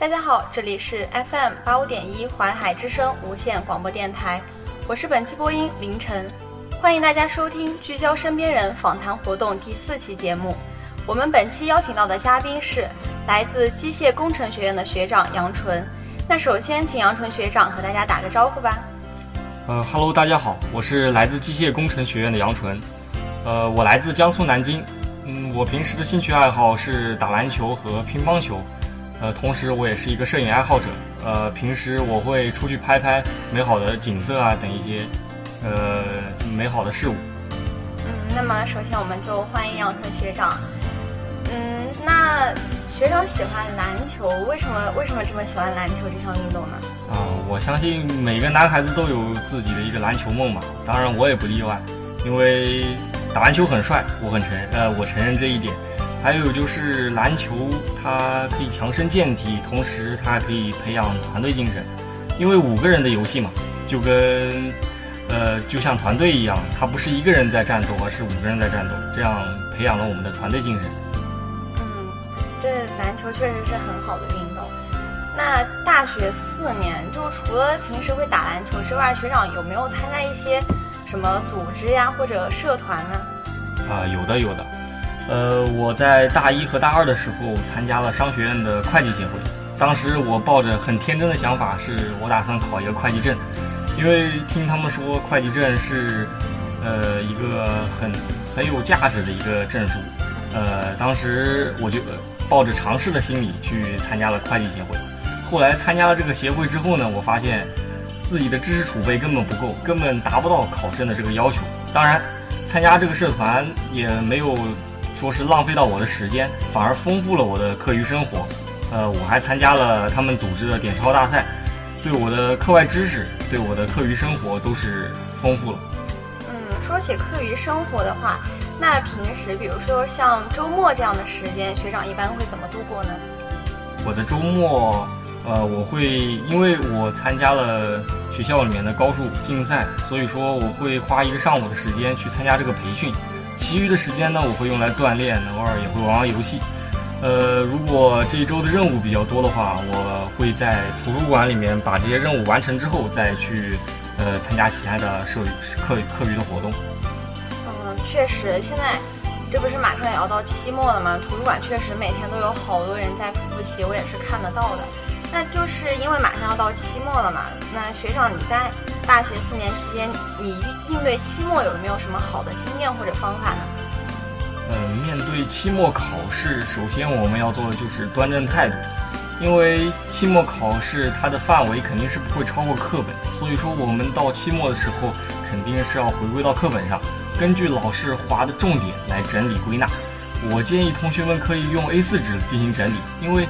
大家好，这里是 FM 八五点一淮海之声无线广播电台，我是本期播音凌晨，欢迎大家收听聚焦身边人访谈活动第四期节目。我们本期邀请到的嘉宾是来自机械工程学院的学长杨纯。那首先，请杨纯学长和大家打个招呼吧。呃哈喽，大家好，我是来自机械工程学院的杨纯。呃，我来自江苏南京。嗯，我平时的兴趣爱好是打篮球和乒乓球。呃，同时我也是一个摄影爱好者。呃，平时我会出去拍拍美好的景色啊等一些呃美好的事物。嗯，那么首先我们就欢迎杨纯学长。嗯，那学长喜欢篮球，为什么为什么这么喜欢篮球这项运动呢？啊，我相信每个男孩子都有自己的一个篮球梦嘛，当然我也不例外，因为打篮球很帅，我很承呃我承认这一点。还有就是篮球，它可以强身健体，同时它还可以培养团队精神，因为五个人的游戏嘛，就跟呃就像团队一样，它不是一个人在战斗，而是五个人在战斗，这样培养了我们的团队精神。嗯这篮球确实是很好的运动。那大学四年，就除了平时会打篮球之外，学长有没有参加一些什么组织呀或者社团呢？啊，有的有的。呃，我在大一和大二的时候参加了商学院的会计协会。当时我抱着很天真的想法，是我打算考一个会计证，因为听他们说会计证是呃一个很很有价值的一个证书。呃，当时我就。抱着尝试的心理去参加了会计协会，后来参加了这个协会之后呢，我发现自己的知识储备根本不够，根本达不到考证的这个要求。当然，参加这个社团也没有说是浪费到我的时间，反而丰富了我的课余生活。呃，我还参加了他们组织的点钞大赛，对我的课外知识，对我的课余生活都是丰富了。嗯，说起课余生活的话。那平时，比如说像周末这样的时间，学长一般会怎么度过呢？我的周末，呃，我会因为我参加了学校里面的高数竞赛，所以说我会花一个上午的时间去参加这个培训。其余的时间呢，我会用来锻炼，偶尔也会玩玩游戏。呃，如果这一周的任务比较多的话，我会在图书馆里面把这些任务完成之后，再去呃参加其他的社课课余的活动。嗯确实，现在这不是马上也要到期末了吗？图书馆确实每天都有好多人在复习，我也是看得到的。那就是因为马上要到期末了嘛。那学长，你在大学四年期间，你应对期末有没有什么好的经验或者方法呢？嗯，面对期末考试，首先我们要做的就是端正态度，因为期末考试它的范围肯定是不会超过课本，所以说我们到期末的时候肯定是要回归到课本上。根据老师划的重点来整理归纳，我建议同学们可以用 A4 纸进行整理，因为，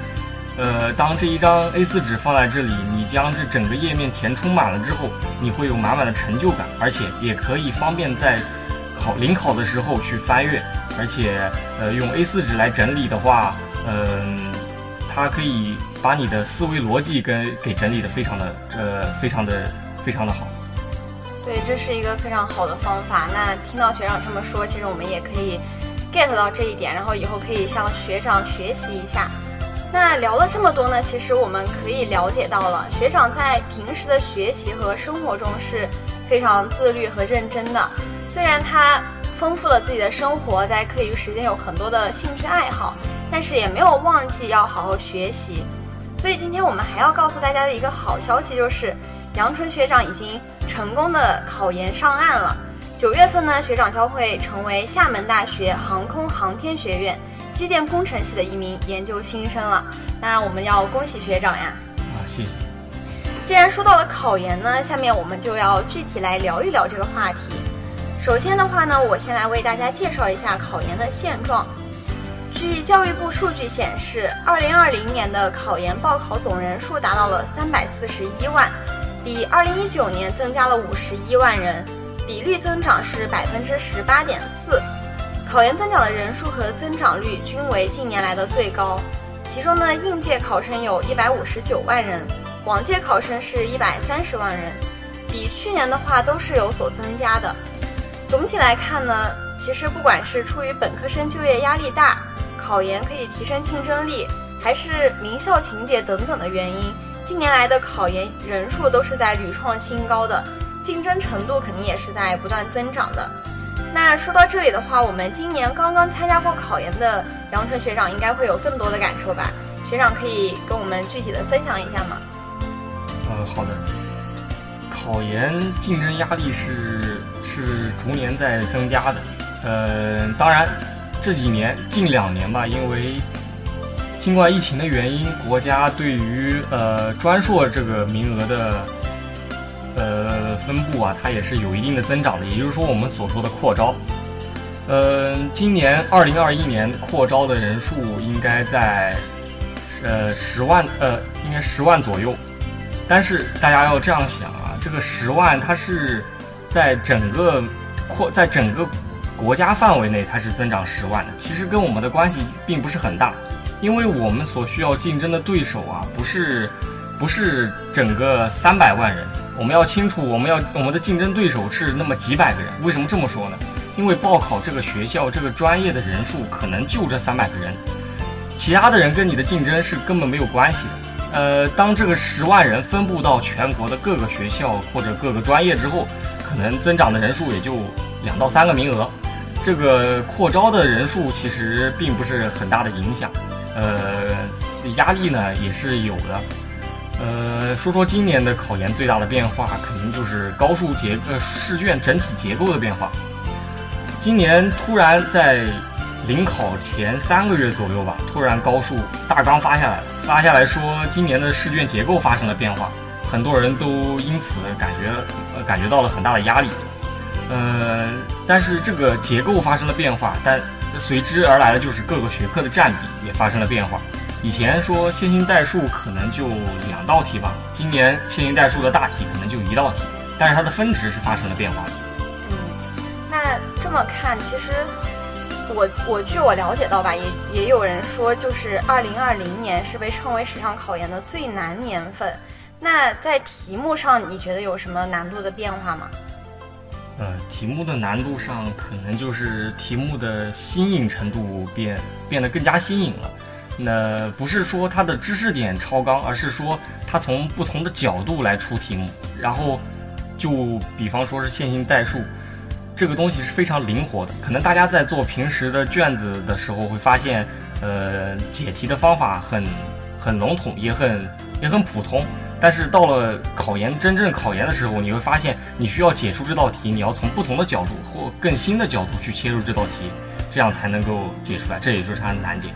呃，当这一张 A4 纸放在这里，你将这整个页面填充满了之后，你会有满满的成就感，而且也可以方便在考临考的时候去翻阅，而且，呃，用 A4 纸来整理的话，嗯，它可以把你的思维逻辑跟给整理的非常的，呃，非常的，非常的好。对，这是一个非常好的方法。那听到学长这么说，其实我们也可以 get 到这一点，然后以后可以向学长学习一下。那聊了这么多呢，其实我们可以了解到了，学长在平时的学习和生活中是非常自律和认真的。虽然他丰富了自己的生活，在课余时间有很多的兴趣爱好，但是也没有忘记要好好学习。所以今天我们还要告诉大家的一个好消息就是，杨春学长已经。成功的考研上岸了。九月份呢，学长将会成为厦门大学航空航天学院机电工程系的一名研究新生了。那我们要恭喜学长呀！啊，谢谢。既然说到了考研呢，下面我们就要具体来聊一聊这个话题。首先的话呢，我先来为大家介绍一下考研的现状。据教育部数据显示，二零二零年的考研报考总人数达到了三百四十一万。比二零一九年增加了五十一万人，比率增长是百分之十八点四。考研增长的人数和增长率均为近年来的最高。其中呢，应届考生有一百五十九万人，往届考生是一百三十万人，比去年的话都是有所增加的。总体来看呢，其实不管是出于本科生就业压力大，考研可以提升竞争力，还是名校情节等等的原因，近年来的考研人数都是在屡创新高的，竞争程度肯定也是在不断增长的。那说到这里的话，我们今年刚刚参加过考研的杨纯学长应该会有更多的感受吧？学长可以跟我们具体的分享一下吗？呃，好的。考研竞争压力是是逐年在增加的。呃，当然这几年近两年吧，因为新冠疫情的原因，国家对于呃专硕这个名额的呃分布啊，它也是有一定的增长的。也就是说，我们所说的扩招。呃，今年二零二一年扩招的人数应该在。呃，十万，呃，应该十万左右。但是大家要这样想啊，这个十万它是在整个扩，在整个国家范围内它是增长十万的，其实跟我们的关系并不是很大，因为我们所需要竞争的对手啊，不是不是整个三百万人。我们要清楚，我们要我们的竞争对手是那么几百个人。为什么这么说呢？因为报考这个学校这个专业的人数可能就这三百个人。其他的人跟你的竞争是根本没有关系的。呃，当这个十万人分布到全国的各个学校或者各个专业之后，可能增长的人数也就两到三个名额。这个扩招的人数其实并不是很大的影响。呃，压力呢也是有的。呃，说说今年的考研最大的变化，肯定就是高数结呃试卷整体结构的变化。今年突然在。临考前三个月左右吧，突然高数大纲发下来了，发下来说今年的试卷结构发生了变化，很多人都因此感觉呃感觉到了很大的压力。呃，但是这个结构发生了变化，但随之而来的就是各个学科的占比也发生了变化。以前说线性代数可能就两道题吧，今年线性代数的大题可能就一道题，但是它的分值是发生了变化的。嗯，那这么看，其实。我我据我了解到吧，也也有人说，就是二零二零年是被称为史上考研的最难年份。那在题目上，你觉得有什么难度的变化吗？呃，题目的难度上，可能就是题目的新颖程度变变得更加新颖了。那不是说它的知识点超纲，而是说它从不同的角度来出题目。然后，就比方说是线性代数。这个东西是非常灵活的，可能大家在做平时的卷子的时候会发现，呃，解题的方法很很笼统，也很也很普通。但是到了考研真正考研的时候，你会发现你需要解出这道题，你要从不同的角度或更新的角度去切入这道题，这样才能够解出来。这也就是它的难点。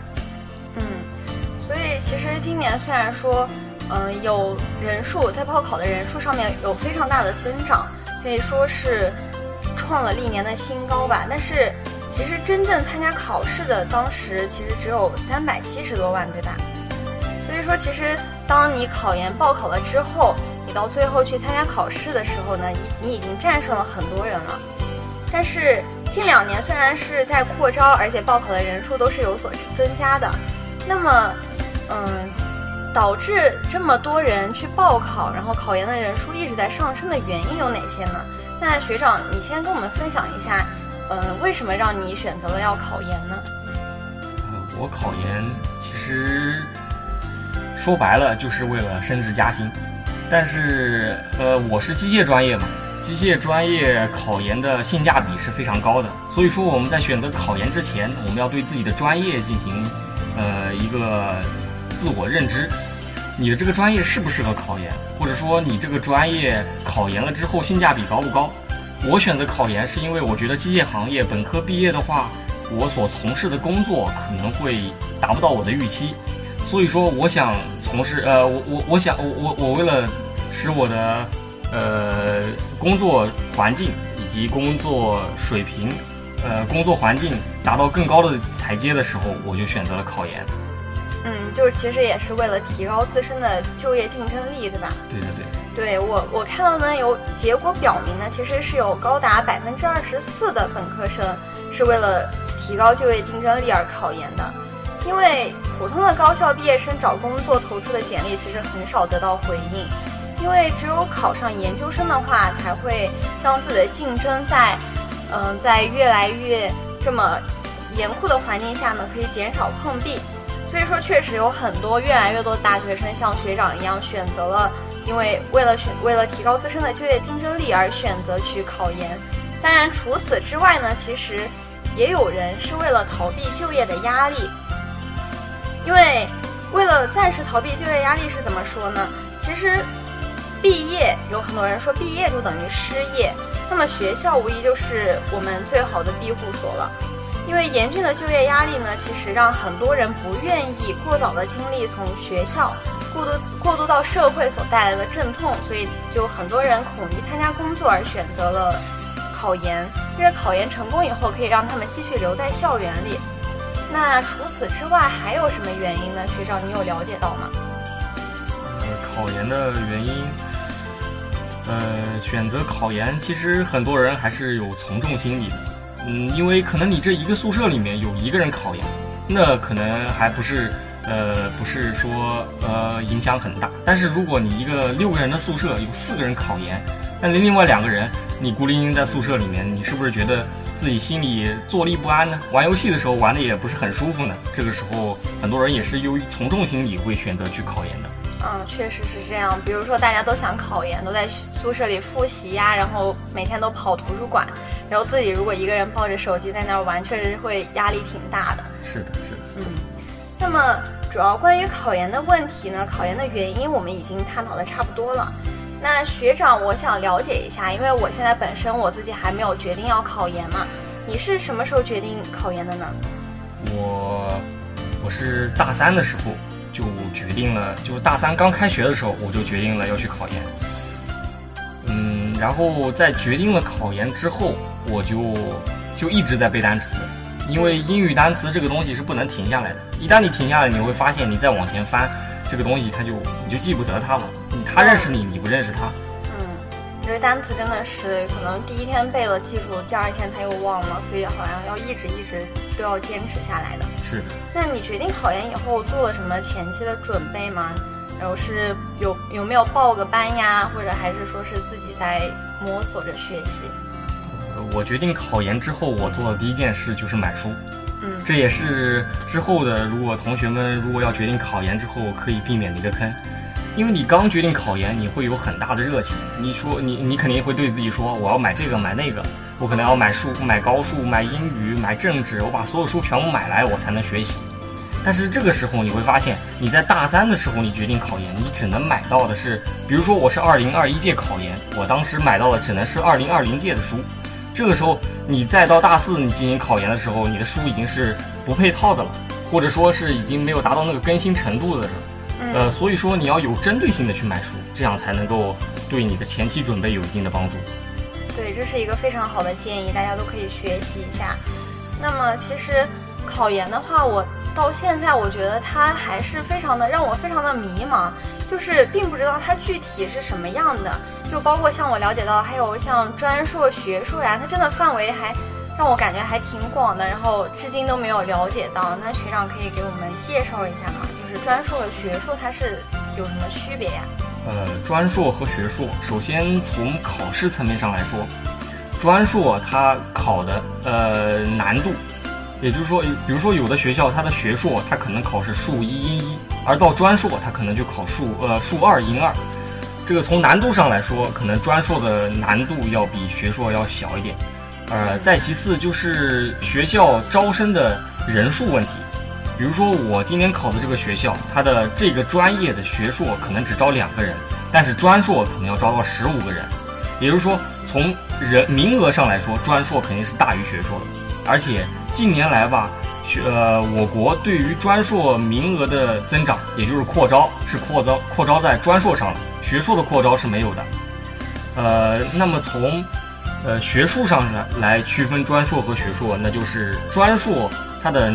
其实今年虽然说，嗯，有人数在报考的人数上面有非常大的增长，可以说是。创了历年的新高吧，但是其实真正参加考试的当时其实只有三百七十多万，对吧？所以说，其实当你考研报考了之后，你到最后去参加考试的时候呢，你你已经战胜了很多人了。但是近两年虽然是在扩招，而且报考的人数都是有所增加的，那么，嗯，导致这么多人去报考，然后考研的人数一直在上升的原因有哪些呢？那学长，你先跟我们分享一下，呃，为什么让你选择了要考研呢？呃，我考研其实说白了就是为了升职加薪，但是呃，我是机械专业嘛，机械专业考研的性价比是非常高的，所以说我们在选择考研之前，我们要对自己的专业进行呃一个自我认知。你的这个专业适不适合考研，或者说你这个专业考研了之后性价比高不高？我选择考研是因为我觉得机械行业本科毕业的话，我所从事的工作可能会达不到我的预期，所以说我想从事呃我我我想我我我为了使我的呃工作环境以及工作水平呃工作环境达到更高的台阶的时候，我就选择了考研。嗯，就是其实也是为了提高自身的就业竞争力，对吧？对对对。对我我看到呢，有结果表明呢，其实是有高达百分之二十四的本科生是为了提高就业竞争力而考研的。因为普通的高校毕业生找工作投出的简历其实很少得到回应，因为只有考上研究生的话，才会让自己的竞争在嗯在越来越这么严酷的环境下呢，可以减少碰壁。所以说，确实有很多越来越多的大学生像学长一样选择了，因为为了选为了提高自身的就业竞争力而选择去考研。当然，除此之外呢，其实也有人是为了逃避就业的压力，因为为了暂时逃避就业压力是怎么说呢？其实毕业有很多人说毕业就等于失业，那么学校无疑就是我们最好的庇护所了。因为严峻的就业压力呢，其实让很多人不愿意过早的经历从学校过渡过渡到社会所带来的阵痛，所以就很多人恐于参加工作而选择了考研，因为考研成功以后可以让他们继续留在校园里。那除此之外还有什么原因呢？学长，你有了解到吗？考研的原因，呃，选择考研，其实很多人还是有从众心理的。嗯，因为可能你这一个宿舍里面有一个人考研，那可能还不是，呃，不是说呃影响很大。但是如果你一个六个人的宿舍有四个人考研，那另外两个人你孤零零在宿舍里面，你是不是觉得自己心里坐立不安呢？玩游戏的时候玩的也不是很舒服呢？这个时候很多人也是由于从众心理会选择去考研的。嗯，确实是这样。比如说大家都想考研，都在宿舍里复习呀，然后每天都跑图书馆。然后自己如果一个人抱着手机在那儿玩，确实会压力挺大的。是的，是的。嗯，那么主要关于考研的问题呢，考研的原因我们已经探讨的差不多了。那学长，我想了解一下，因为我现在本身我自己还没有决定要考研嘛，你是什么时候决定考研的呢？我我是大三的时候就决定了，就大三刚开学的时候我就决定了要去考研。嗯，然后在决定了考研之后。我就就一直在背单词，因为英语单词这个东西是不能停下来的。一旦你停下来，你会发现你再往前翻，这个东西它就你就记不得它了。它认识你，你不认识它。嗯，其实单词真的是可能第一天背了记住，第二天他又忘了，所以好像要一直一直都要坚持下来的。是的。那你决定考研以后做了什么前期的准备吗？然后是有有没有报个班呀，或者还是说是自己在摸索着学习？我决定考研之后，我做的第一件事就是买书。嗯，这也是之后的，如果同学们如果要决定考研之后可以避免的一个坑，因为你刚决定考研，你会有很大的热情。你说你你肯定会对自己说，我要买这个买那个，我可能要买数买高数买英语买政治，我把所有书全部买来，我才能学习。但是这个时候你会发现，你在大三的时候你决定考研，你只能买到的是，比如说我是二零二一届考研，我当时买到的只能是二零二零届的书。这个时候，你再到大四你进行考研的时候，你的书已经是不配套的了，或者说是已经没有达到那个更新程度的。呃，所以说你要有针对性的去买书，这样才能够对你的前期准备有一定的帮助。对，这是一个非常好的建议，大家都可以学习一下。那么其实考研的话，我到现在我觉得它还是非常的让我非常的迷茫。就是并不知道它具体是什么样的，就包括像我了解到，还有像专硕、学硕呀，它真的范围还让我感觉还挺广的，然后至今都没有了解到。那学长可以给我们介绍一下吗？专硕和学硕它是有什么区别呀？呃，专硕和学硕，首先从考试层面上来说，专硕它考的呃难度。也就是说，比如说有的学校它的学硕，它可能考试数一英一，而到专硕，它可能就考数呃数二英二。这个从难度上来说，可能专硕的难度要比学硕要小一点。呃，再其次就是学校招生的人数问题。比如说我今年考的这个学校，它的这个专业的学硕可能只招两个人，但是专硕可能要招到十五个人。也就是说，从人名额上来说，专硕肯定是大于学硕的，而且。近年来吧，学呃，我国对于专硕名额的增长，也就是扩招，是扩招扩招在专硕上了，学硕的扩招是没有的。呃，那么从呃学术上来来区分专硕和学硕，那就是专硕它的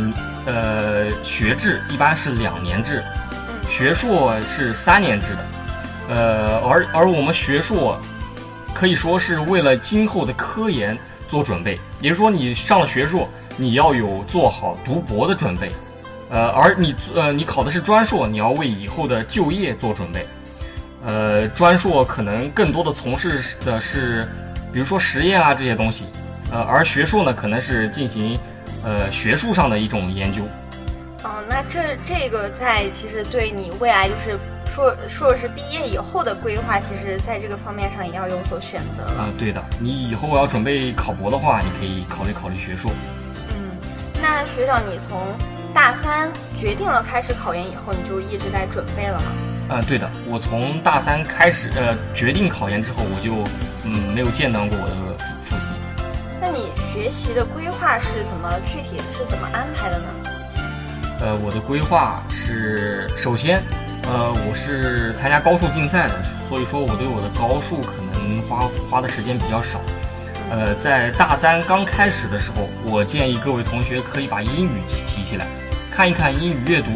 呃学制一般是两年制，学硕是三年制的。呃，而而我们学硕可以说是为了今后的科研做准备，也就是说你上了学硕。你要有做好读博的准备，呃，而你呃你考的是专硕，你要为以后的就业做准备，呃，专硕可能更多的从事的是，比如说实验啊这些东西，呃，而学硕呢可能是进行呃学术上的一种研究。哦，那这这个在其实对你未来就是硕硕士毕业以后的规划，其实在这个方面上也要有所选择了。啊，对的，你以后要准备考博的话，你可以考虑考虑学硕。嗯，那学长，你从大三决定了开始考研以后，你就一直在准备了吗？啊，对的，我从大三开始，呃，决定考研之后，我就嗯没有间断过我的。那你学习的规划是怎么具体是怎么安排的呢？呃，我的规划是，首先，呃，我是参加高数竞赛的，所以说我对我的高数可能花花的时间比较少。呃，在大三刚开始的时候，我建议各位同学可以把英语提起来，看一看英语阅读，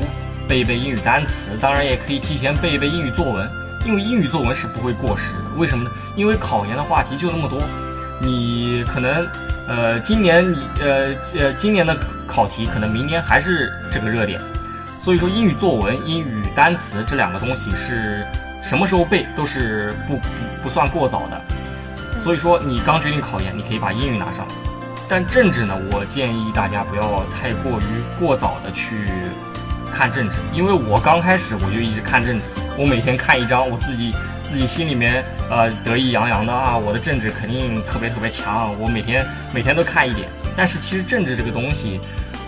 背一背英语单词，当然也可以提前背一背英语作文，因为英语作文是不会过时的。为什么呢？因为考研的话题就那么多，你可能。呃，今年你呃呃，今年的考题可能明年还是这个热点，所以说英语作文、英语单词这两个东西是什么时候背都是不不不算过早的。所以说你刚决定考研，你可以把英语拿上。但政治呢，我建议大家不要太过于过早的去看政治，因为我刚开始我就一直看政治，我每天看一章，我自己。自己心里面呃得意洋洋的啊，我的政治肯定特别特别强，我每天每天都看一点。但是其实政治这个东西，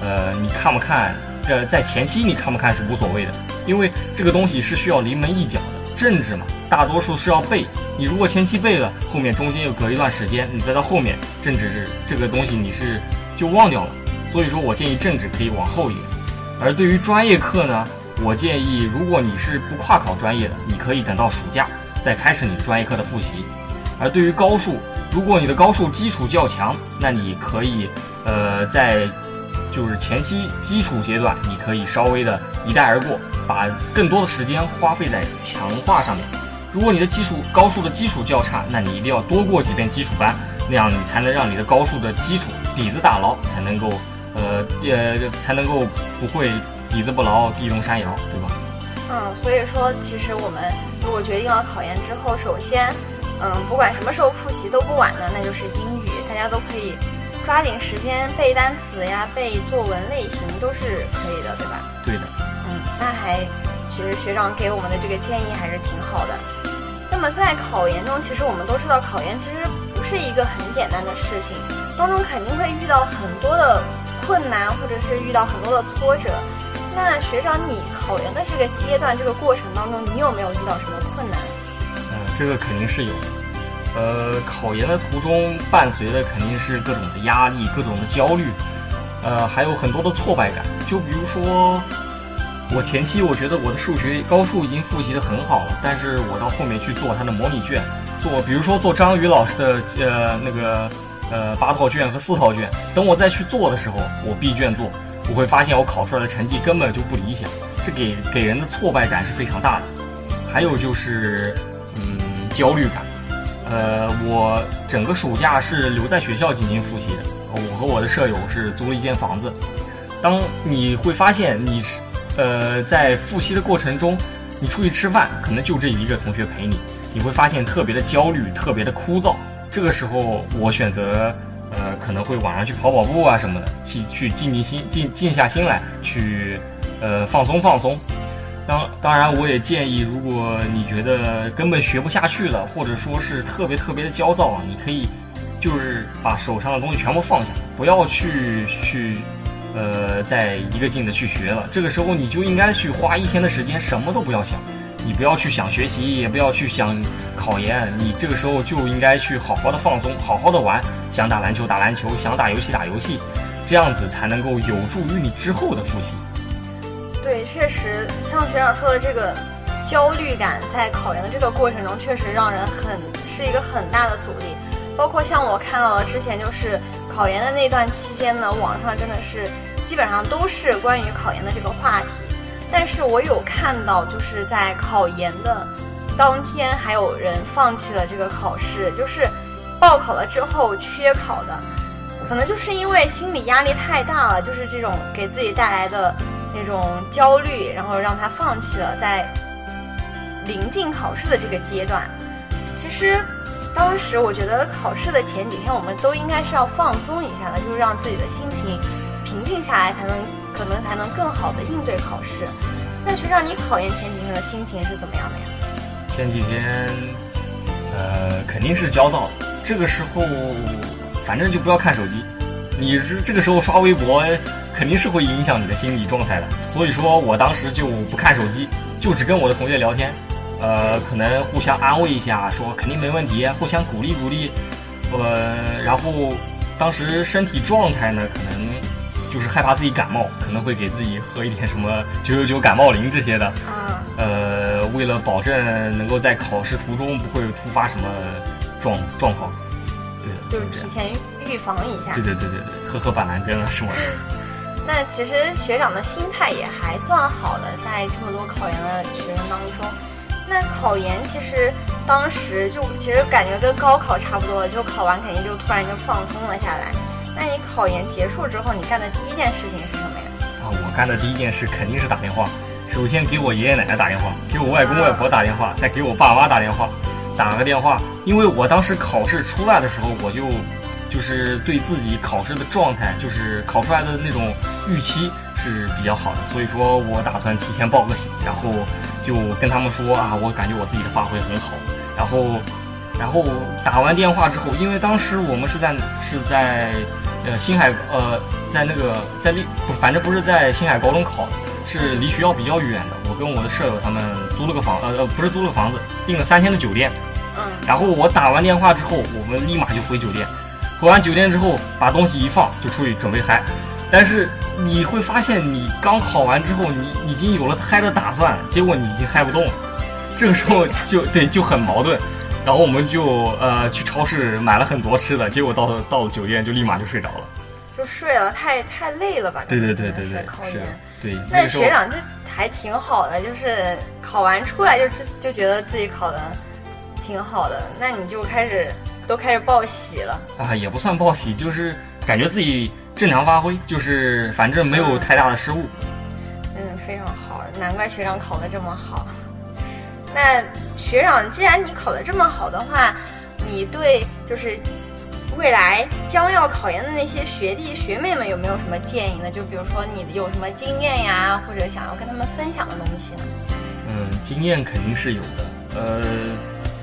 呃，你看不看，呃，在前期你看不看是无所谓的，因为这个东西是需要临门一脚的。政治嘛，大多数是要背。你如果前期背了，后面中间又隔一段时间，你再到后面政治是这个东西你是就忘掉了。所以说我建议政治可以往后一点。而对于专业课呢，我建议如果你是不跨考专业的，你可以等到暑假。再开始你专业课的复习，而对于高数，如果你的高数基础较强，那你可以，呃，在就是前期基础阶段，你可以稍微的一带而过，把更多的时间花费在强化上面。如果你的基础高数的基础较差，那你一定要多过几遍基础班，那样你才能让你的高数的基础底子打牢，才能够，呃，呃，才能够不会底子不牢地动山摇，对吧？嗯，所以说，其实我们如果决定了考研之后，首先，嗯，不管什么时候复习都不晚的，那就是英语，大家都可以抓紧时间背单词呀，背作文类型都是可以的，对吧？对的。嗯，那还其实学长给我们的这个建议还是挺好的。那么在考研中，其实我们都知道，考研其实不是一个很简单的事情，当中肯定会遇到很多的困难，或者是遇到很多的挫折。那学长，你考研的这个阶段、这个过程当中，你有没有遇到什么困难？嗯，这个肯定是有。呃，考研的途中伴随的肯定是各种的压力、各种的焦虑，呃，还有很多的挫败感。就比如说，我前期我觉得我的数学高数已经复习的很好了，但是我到后面去做它的模拟卷，做比如说做张宇老师的呃那个呃八套卷和四套卷，等我再去做的时候，我闭卷做。我会发现我考出来的成绩根本就不理想，这给给人的挫败感是非常大的。还有就是，嗯，焦虑感。呃，我整个暑假是留在学校进行复习的。我和我的舍友是租了一间房子。当你会发现你是，呃，在复习的过程中，你出去吃饭，可能就这一个同学陪你，你会发现特别的焦虑，特别的枯燥。这个时候，我选择。可能会晚上去跑跑步啊什么的，去去静静心，静静下心来，去呃放松放松。当当然，我也建议，如果你觉得根本学不下去了，或者说是特别特别的焦躁啊，你可以就是把手上的东西全部放下，不要去去呃再一个劲的去学了。这个时候你就应该去花一天的时间，什么都不要想。你不要去想学习，也不要去想考研，你这个时候就应该去好好的放松，好好的玩。想打篮球打篮球，想打游戏打游戏，这样子才能够有助于你之后的复习。对，确实像学长说的这个焦虑感，在考研的这个过程中，确实让人很是一个很大的阻力。包括像我看到了之前就是考研的那段期间呢，网上真的是基本上都是关于考研的这个话题。但是我有看到，就是在考研的当天，还有人放弃了这个考试，就是报考了之后缺考的，可能就是因为心理压力太大了，就是这种给自己带来的那种焦虑，然后让他放弃了在临近考试的这个阶段。其实当时我觉得考试的前几天，我们都应该是要放松一下的，就是让自己的心情平静下来，才能。可能才能更好的应对考试。那学长，你考研前几天的心情是怎么样的呀？前几天，呃，肯定是焦躁。这个时候，反正就不要看手机。你是这个时候刷微博，肯定是会影响你的心理状态的。所以说我当时就不看手机，就只跟我的同学聊天，呃，可能互相安慰一下，说肯定没问题，互相鼓励鼓励。呃，然后当时身体状态呢，可能就是害怕自己感冒，可能会给自己喝一点什么九九九感冒灵这些的。啊，呃，为了保证能够在考试途中不会突发什么状状况，对的，就提前预防一下。对对对对对，喝喝板蓝根啊什么的。那其实学长的心态也还算好的，在这么多考研的学生当中，那考研其实当时就其实感觉跟高考差不多了，就考完肯定就突然就放松了下来。那你考研结束之后，你干的第一件事情是什么呀？啊，我干的第一件事肯定是打电话，首先给我爷爷奶奶打电话，给我外公外婆打电话，再给我爸妈打电话，打个电话，因为我当时考试出来的时候，我就就是对自己考试的状态，就是考出来的那种预期是比较好的，所以说我打算提前报个喜，然后就跟他们说啊，我感觉我自己的发挥很好，然后然后打完电话之后，因为当时我们是在是在呃星海呃在那个在丽不反正不是在星海高中考，是离学校比较远的，我跟我的舍友他们租了个房呃呃不是租了个房子，订了三天的酒店。嗯，然后我打完电话之后，我们立马就回酒店。回完酒店之后，把东西一放，就出去准备嗨。但是你会发现，你刚考完之后，你已经有了嗨的打算，结果你已经嗨不动了。这个时候就对就很矛盾。然后我们就呃去超市买了很多吃的，结果到了到了酒店就立马就睡着了。就睡了，太太累了吧？对对对对对，是考研。，对。那学长这还挺好的，就是考完出来就就觉得自己考的挺好的，那你就开始都开始报喜了。啊，也不算报喜，就是感觉自己正常发挥，就是反正没有太大的失误。嗯，非常好，难怪学长考的这么好。那学长，既然你考得这么好的话，你对就是未来将要考研的那些学弟学妹们有没有什么建议呢？就比如说你有什么经验呀，或者想要跟他们分享的东西呢？嗯，经验肯定是有的。呃，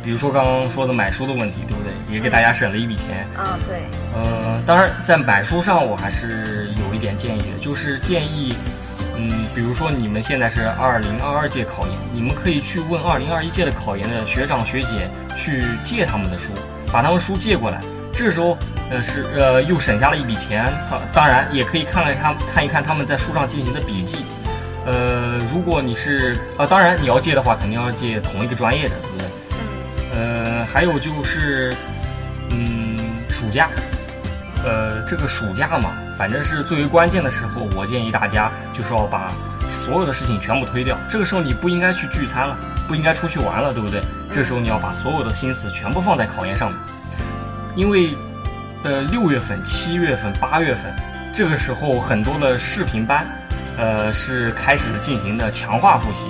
比如说刚刚说的买书的问题，对不对？也给大家省了一笔钱。啊，对，呃，当然在买书上我还是有一点建议的，就是建议，嗯，比如说你们现在是二零二二届考研，你们可以去问二零二一届的考研的学长学姐去借他们的书，把他们书借过来。这时候，呃，是呃又省下了一笔钱。他当然也可以看看他看一看他们在书上进行的笔记。呃，如果你是啊，当然你要借的话，肯定要借同一个专业的，对不对？嗯呃，还有就是，嗯，暑假，呃，这个暑假嘛，反正是最为关键的时候，我建议大家就是要把所有的事情全部推掉。这个时候你不应该去聚餐了，不应该出去玩了，对不对？这时候你要把所有的心思全部放在考研上面，因为，呃，六月份、七月份、八月份，这个时候很多的视频班，呃，是开始进行的强化复习。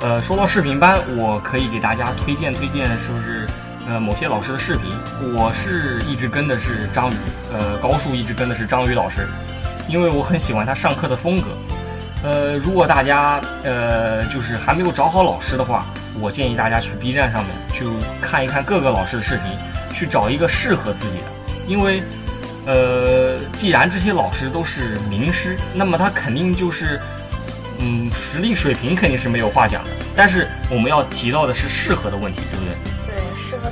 呃，说到视频班，我可以给大家推荐推荐，是不是？呃，某些老师的视频，我是一直跟的是张宇，呃，高数一直跟的是张宇老师，因为我很喜欢他上课的风格。呃，如果大家呃就是还没有找好老师的话，我建议大家去 B 站上面去看一看各个老师的视频，去找一个适合自己的，因为呃，既然这些老师都是名师，那么他肯定就是。嗯，实力水平肯定是没有话讲的，但是我们要提到的是适合的问题，对不对？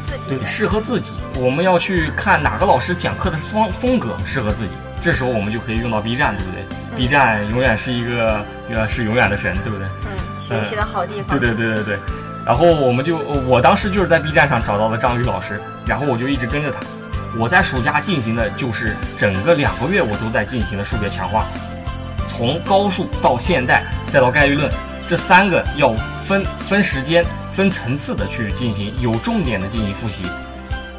对，适合自己对，适合自己。我们要去看哪个老师讲课的风风格适合自己，这时候我们就可以用到 B 站，对不对、b 站永远是一个呃是永远的神，对不对？嗯，学习的好地方。对对对对对。然后我们就，我当时就是在 B 站上找到了张宇老师，然后我就一直跟着他。我在暑假进行的就是整个两个月，我都在进行的数学强化，从高数到现代再到概率论，这三个要分分时间、分层次的去进行，有重点的进行复习。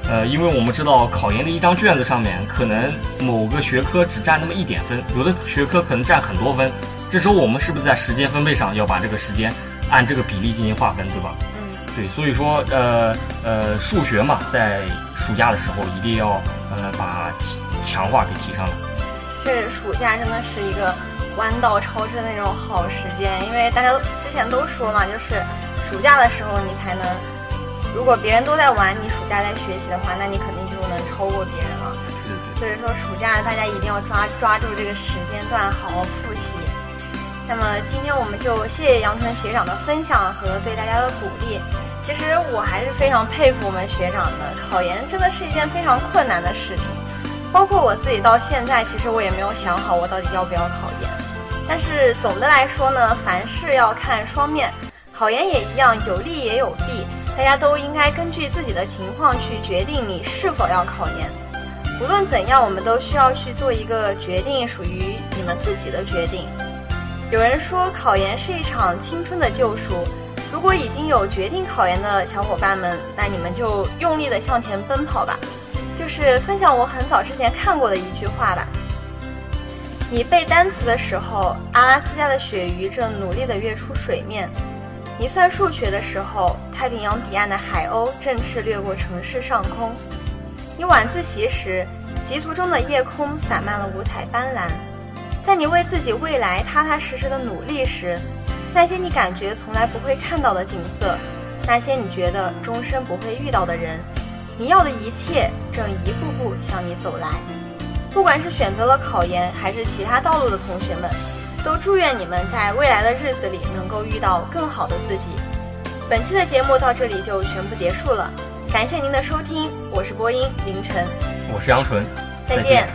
呃，因为我们知道考研的一张卷子上面，可能某个学科只占那么一点分，有的学科可能占很多分。这时候我们是不是在时间分配上要把这个时间按这个比例进行划分，对吧？嗯，对，所以说，呃呃，数学嘛，在暑假的时候一定要呃把提强化给提上来。确实暑假真的是一个弯道超车的那种好时间，因为大家之前都说嘛，就是暑假的时候你才能，如果别人都在玩，你暑假在学习的话，那你肯定就能超过别人了。所以说暑假大家一定要抓抓住这个时间段好好复习。那么今天我们就谢谢杨晨学长的分享和对大家的鼓励。其实我还是非常佩服我们学长的，考研真的是一件非常困难的事情。包括我自己到现在，其实我也没有想好我到底要不要考研。但是总的来说呢，凡事要看双面，考研也一样，有利也有弊。大家都应该根据自己的情况去决定你是否要考研。无论怎样，我们都需要去做一个决定，属于你们自己的决定。有人说考研是一场青春的救赎。如果已经有决定考研的小伙伴们，那你们就用力的向前奔跑吧。就是分享我很早之前看过的一句话吧。你背单词的时候，阿拉斯加的鳕鱼正努力地跃出水面；你算数学的时候，太平洋彼岸的海鸥振翅掠过城市上空；你晚自习时，极途中的夜空洒满了五彩斑斓。在你为自己未来踏踏实实的努力时，那些你感觉从来不会看到的景色，那些你觉得终身不会遇到的人，你要的一切正一步步向你走来。不管是选择了考研还是其他道路的同学们，都祝愿你们在未来的日子里能够遇到更好的自己。本期的节目到这里就全部结束了，感谢您的收听，我是播音凌晨，我是杨纯，再见。